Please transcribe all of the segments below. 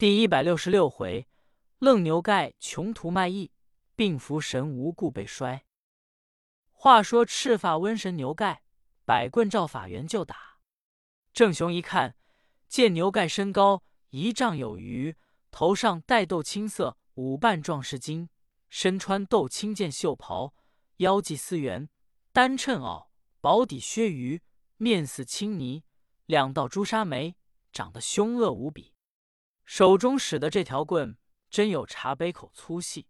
第一百六十六回，愣牛盖穷途卖艺，病符神无故被摔。话说赤发瘟神牛盖，百棍照法元就打。郑雄一看，见牛盖身高一丈有余，头上戴豆青色五瓣壮士巾，身穿豆青箭袖袍，腰系丝圆单衬袄，薄底靴鱼，面似青泥，两道朱砂眉，长得凶恶无比。手中使的这条棍，真有茶杯口粗细。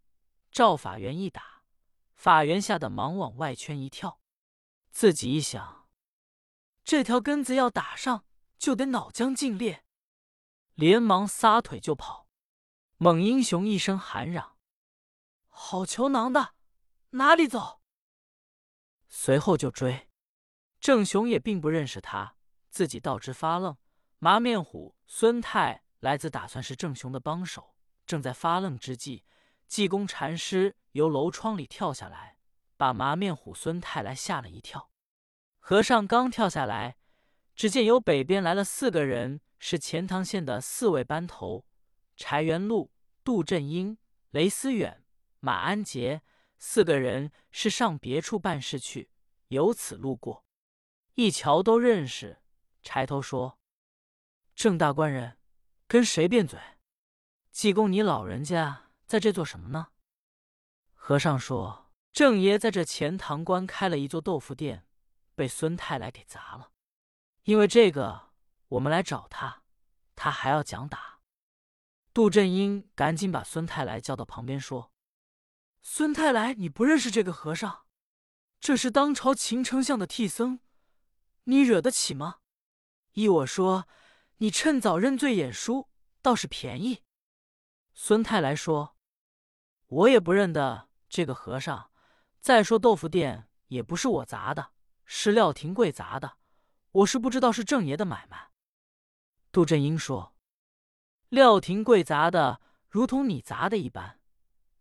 赵法元一打，法元吓得忙往外圈一跳。自己一想，这条根子要打上，就得脑浆尽裂，连忙撒腿就跑。猛英雄一声喊嚷：“好球囊的，哪里走？”随后就追。郑雄也并不认识他，自己倒直发愣。麻面虎孙泰。来自打算是郑雄的帮手，正在发愣之际，济公禅师由楼窗里跳下来，把麻面虎孙太来吓了一跳。和尚刚跳下来，只见由北边来了四个人，是钱塘县的四位班头：柴元禄、杜振英、雷思远、马安杰。四个人是上别处办事去，由此路过，一瞧都认识。柴头说：“郑大官人。”跟谁辩嘴？济公，你老人家在这做什么呢？和尚说：“郑爷在这钱塘关开了一座豆腐店，被孙太来给砸了。因为这个，我们来找他，他还要讲打。”杜振英赶紧把孙太来叫到旁边说：“孙太来，你不认识这个和尚？这是当朝秦丞相的替僧，你惹得起吗？依我说。”你趁早认罪演书，倒是便宜。孙太来说：“我也不认得这个和尚。再说豆腐店也不是我砸的，是廖廷贵砸的。我是不知道是郑爷的买卖。”杜振英说：“廖廷贵砸的，如同你砸的一般，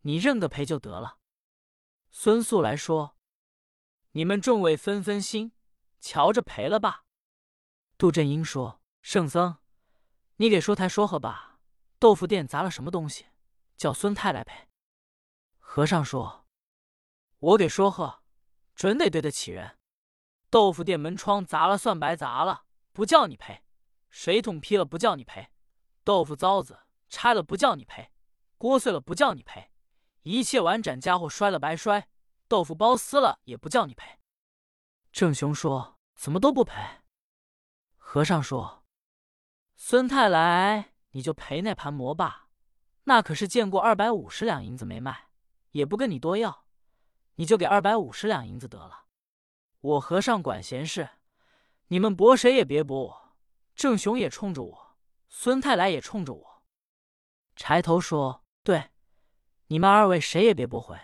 你认个赔就得了。”孙素来说：“你们众位分分心，瞧着赔了吧。”杜振英说。圣僧，你给说台说和吧。豆腐店砸了什么东西？叫孙太来赔。和尚说：“我给说和，准得对得起人。豆腐店门窗砸了算白砸了，不叫你赔；水桶劈了不叫你赔；豆腐糟子拆了不叫你赔；锅碎了不叫你赔；一切碗盏家伙摔了白摔；豆腐包撕了也不叫你赔。”郑雄说：“怎么都不赔？”和尚说。孙太来，你就赔那盘馍吧，那可是见过二百五十两银子没卖，也不跟你多要，你就给二百五十两银子得了。我和尚管闲事，你们驳谁也别驳我。郑雄也冲着我，孙太来也冲着我。柴头说：“对，你们二位谁也别驳回。”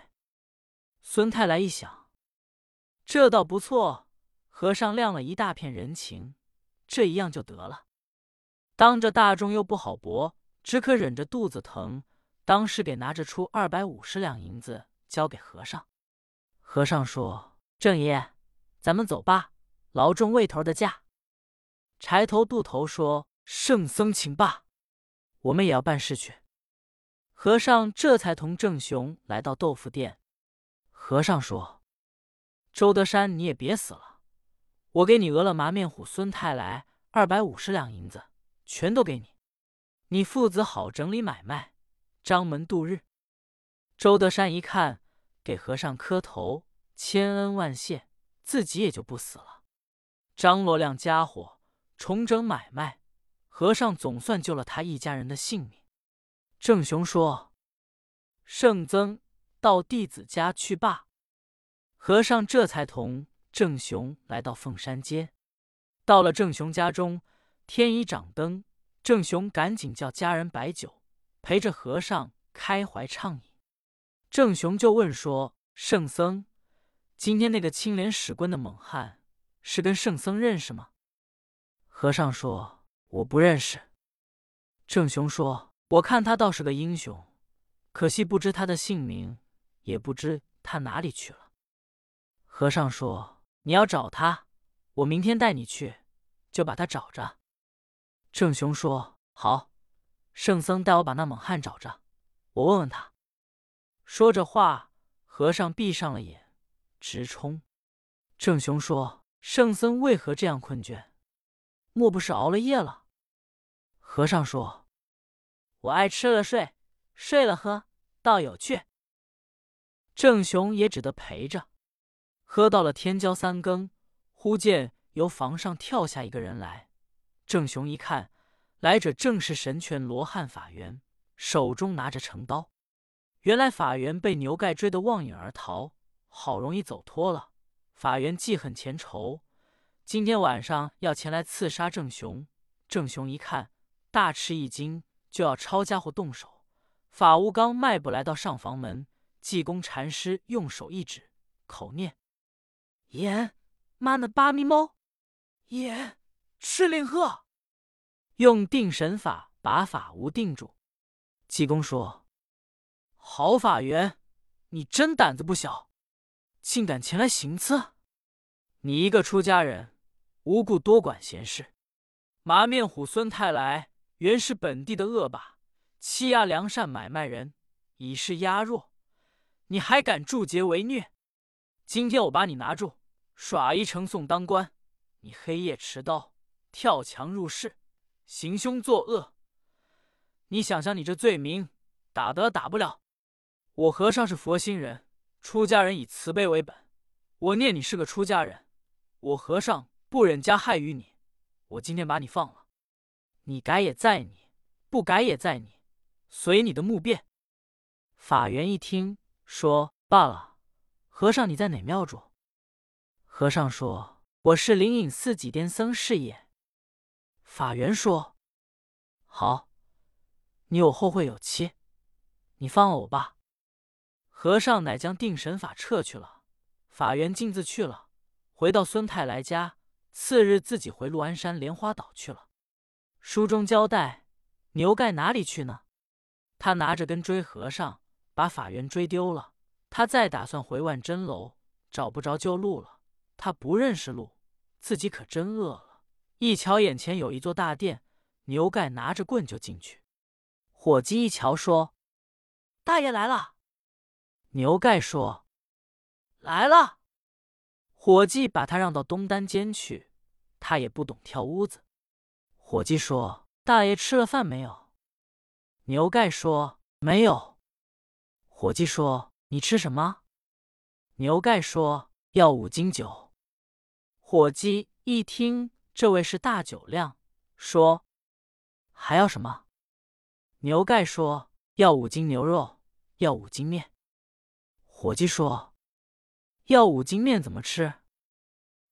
孙太来一想，这倒不错，和尚亮了一大片人情，这一样就得了。当着大众又不好驳，只可忍着肚子疼，当时给拿着出二百五十两银子交给和尚。和尚说：“郑爷，咱们走吧，劳众喂头的驾。”柴头、渡头说：“圣僧请罢，我们也要办事去。”和尚这才同郑雄来到豆腐店。和尚说：“周德山，你也别死了，我给你讹了麻面虎孙太来二百五十两银子。”全都给你，你父子好整理买卖，张门度日。周德山一看，给和尚磕头，千恩万谢，自己也就不死了。张罗亮家伙，重整买卖，和尚总算救了他一家人的性命。郑雄说：“圣僧到弟子家去罢。”和尚这才同郑雄来到凤山街，到了郑雄家中。天已掌灯，郑雄赶紧叫家人摆酒，陪着和尚开怀畅饮。郑雄就问说：“圣僧，今天那个青莲使棍的猛汉，是跟圣僧认识吗？”和尚说：“我不认识。”郑雄说：“我看他倒是个英雄，可惜不知他的姓名，也不知他哪里去了。”和尚说：“你要找他，我明天带你去，就把他找着。”郑雄说：“好，圣僧带我把那猛汉找着，我问问他。”说着话，和尚闭上了眼，直冲。郑雄说：“圣僧为何这样困倦？莫不是熬了夜了？”和尚说：“我爱吃了睡，睡了喝，倒有趣。”郑雄也只得陪着，喝到了天交三更，忽见由房上跳下一个人来。郑雄一看，来者正是神拳罗汉法源，手中拿着成刀。原来法源被牛盖追得望影而逃，好容易走脱了。法源记恨前仇，今天晚上要前来刺杀郑雄。郑雄一看，大吃一惊，就要抄家伙动手。法无刚迈步来到上房门。济公禅师用手一指，口念：“言妈那巴咪猫，言赤令鹤，用定神法把法无定住。”济公说：“好法缘，你真胆子不小，竟敢前来行刺！你一个出家人，无故多管闲事。麻面虎孙太来原是本地的恶霸，欺压良善买卖人，以示压弱。”你还敢助劫为虐？今天我把你拿住，耍一程送当官。你黑夜持刀跳墙入室，行凶作恶。你想想，你这罪名，打得打不了？我和尚是佛心人，出家人以慈悲为本。我念你是个出家人，我和尚不忍加害于你。我今天把你放了，你改也在你，不改也在你，随你的目便。法源一听。说罢了，和尚，你在哪庙住？和尚说：“我是灵隐寺几癫僧是也。”法源说：“好，你有后会有期，你放了我吧。”和尚乃将定神法撤去了，法源径自去了，回到孙太来家。次日自己回鹿安山莲花岛去了。书中交代，牛盖哪里去呢？他拿着根追和尚。把法源追丢了，他再打算回万真楼，找不着旧路了。他不认识路，自己可真饿了。一瞧眼前有一座大殿，牛盖拿着棍就进去。伙计一瞧说：“大爷来了。”牛盖说：“来了。”伙计把他让到东单间去，他也不懂跳屋子。伙计说：“大爷吃了饭没有？”牛盖说：“没有。”伙计说：“你吃什么？”牛盖说：“要五斤酒。”伙计一听这位是大酒量，说：“还要什么？”牛盖说：“要五斤牛肉，要五斤面。”伙计说：“要五斤面怎么吃？”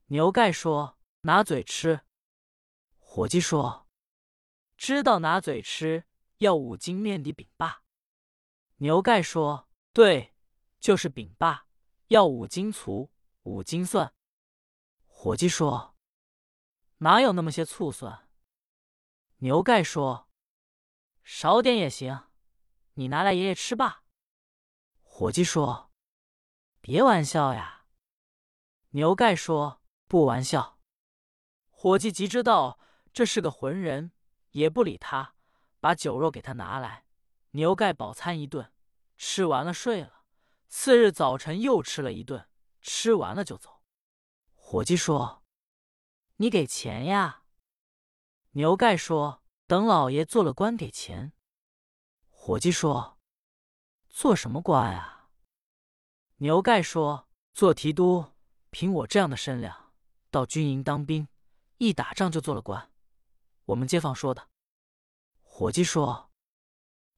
牛盖说：“拿嘴吃。”伙计说：“知道拿嘴吃，要五斤面的饼罢。”牛盖说：“对，就是饼罢，要五斤醋，五斤蒜。”伙计说：“哪有那么些醋蒜？”牛盖说：“少点也行，你拿来爷爷吃吧。”伙计说：“别玩笑呀。”牛盖说：“不玩笑。”伙计即知道这是个浑人，也不理他，把酒肉给他拿来。牛盖饱餐一顿。吃完了睡了，次日早晨又吃了一顿，吃完了就走。伙计说：“你给钱呀？”牛盖说：“等老爷做了官给钱。”伙计说：“做什么官啊？”牛盖说：“做提督。凭我这样的身量，到军营当兵，一打仗就做了官。我们街坊说的。”伙计说：“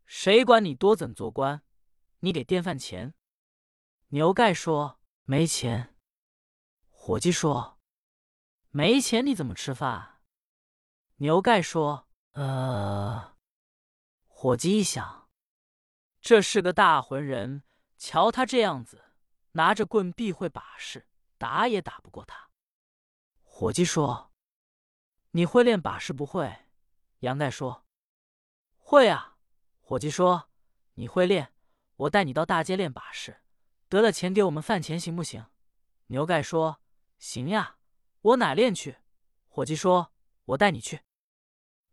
谁管你多怎做官？”你给电饭钱。牛盖说：“没钱。”伙计说：“没钱你怎么吃饭？”牛盖说：“呃。”伙计一想，这是个大浑人，瞧他这样子，拿着棍必会把式，打也打不过他。伙计说：“你会练把式不会？”杨盖说：“会啊。”伙计说：“你会练。”我带你到大街练把式，得了钱给我们饭钱，行不行？牛盖说：“行呀，我哪练去？”伙计说：“我带你去。”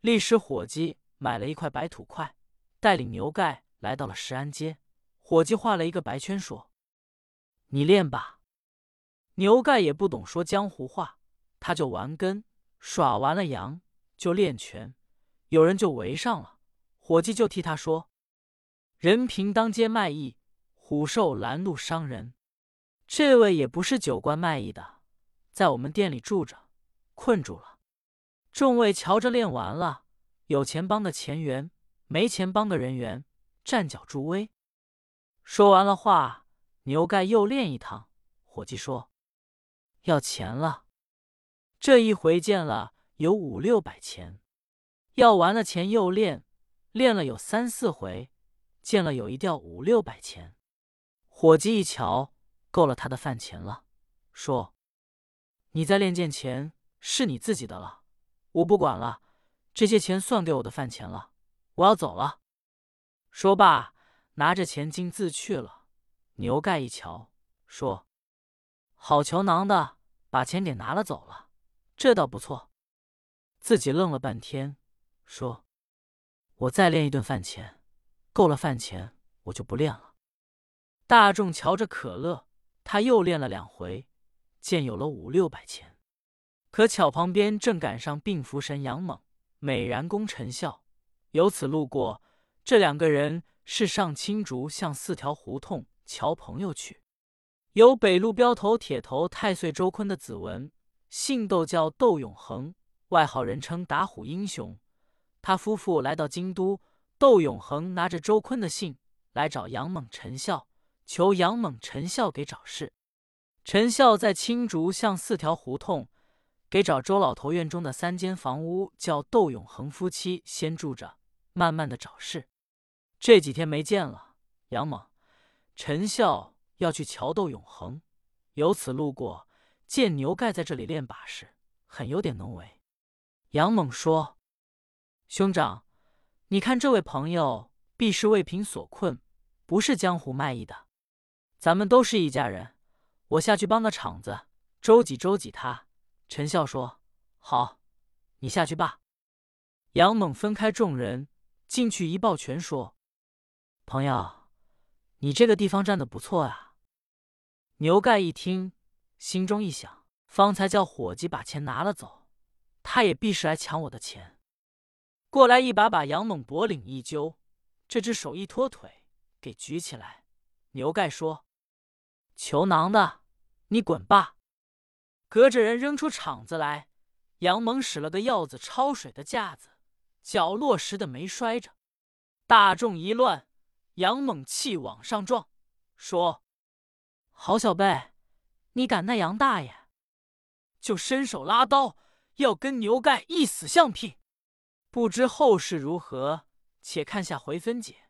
历时伙计买了一块白土块，带领牛盖来到了石安街。伙计画了一个白圈，说：“你练吧。”牛盖也不懂说江湖话，他就玩根，耍完了羊就练拳。有人就围上了，伙计就替他说：“人平当街卖艺，虎兽拦路伤人。这位也不是酒官卖艺的，在我们店里住着，困住了。众位瞧着练完了，有钱帮的钱员，没钱帮的人员，站脚助威。”说完了话，牛盖又练一趟。伙计说：“要钱了。”这一回见了有五六百钱。要完了钱又练，练了有三四回，见了有一吊五六百钱。伙计一瞧，够了他的饭钱了，说：“你在练剑钱是你自己的了，我不管了。这些钱算给我的饭钱了，我要走了。”说罢，拿着钱径自去了。牛盖一瞧，说：“好球囊的，把钱给拿了走了，这倒不错。”自己愣了半天。说：“我再练一顿饭钱，够了饭钱，我就不练了。”大众瞧着可乐，他又练了两回，见有了五六百钱。可巧旁边正赶上病符神杨猛、美髯公陈孝，由此路过。这两个人是上青竹向四条胡同瞧朋友去。有北路镖头铁头太岁周坤的子文，姓窦，叫窦永恒，外号人称打虎英雄。他夫妇来到京都，窦永恒拿着周坤的信来找杨猛、陈孝，求杨猛、陈孝给找事。陈孝在青竹巷四条胡同给找周老头院中的三间房屋，叫窦永恒夫妻先住着，慢慢的找事。这几天没见了，杨猛、陈孝要去瞧窦永恒，由此路过，见牛盖在这里练把式，很有点能为。杨猛说。兄长，你看这位朋友必是为贫所困，不是江湖卖艺的。咱们都是一家人，我下去帮个场子，周济周济他。陈笑说：“好，你下去吧。”杨猛分开众人进去一抱拳说：“朋友，你这个地方站的不错啊。”牛盖一听，心中一想：方才叫伙计把钱拿了走，他也必是来抢我的钱。过来一把把杨猛脖领一揪，这只手一脱腿给举起来。牛盖说：“求囊的，你滚吧！”隔着人扔出场子来。杨猛使了个鹞子抄水的架子，脚落实的没摔着。大众一乱，杨猛气往上撞，说：“好小辈，你敢奈杨大爷？”就伸手拉刀，要跟牛盖一死相拼。不知后事如何，且看下回分解。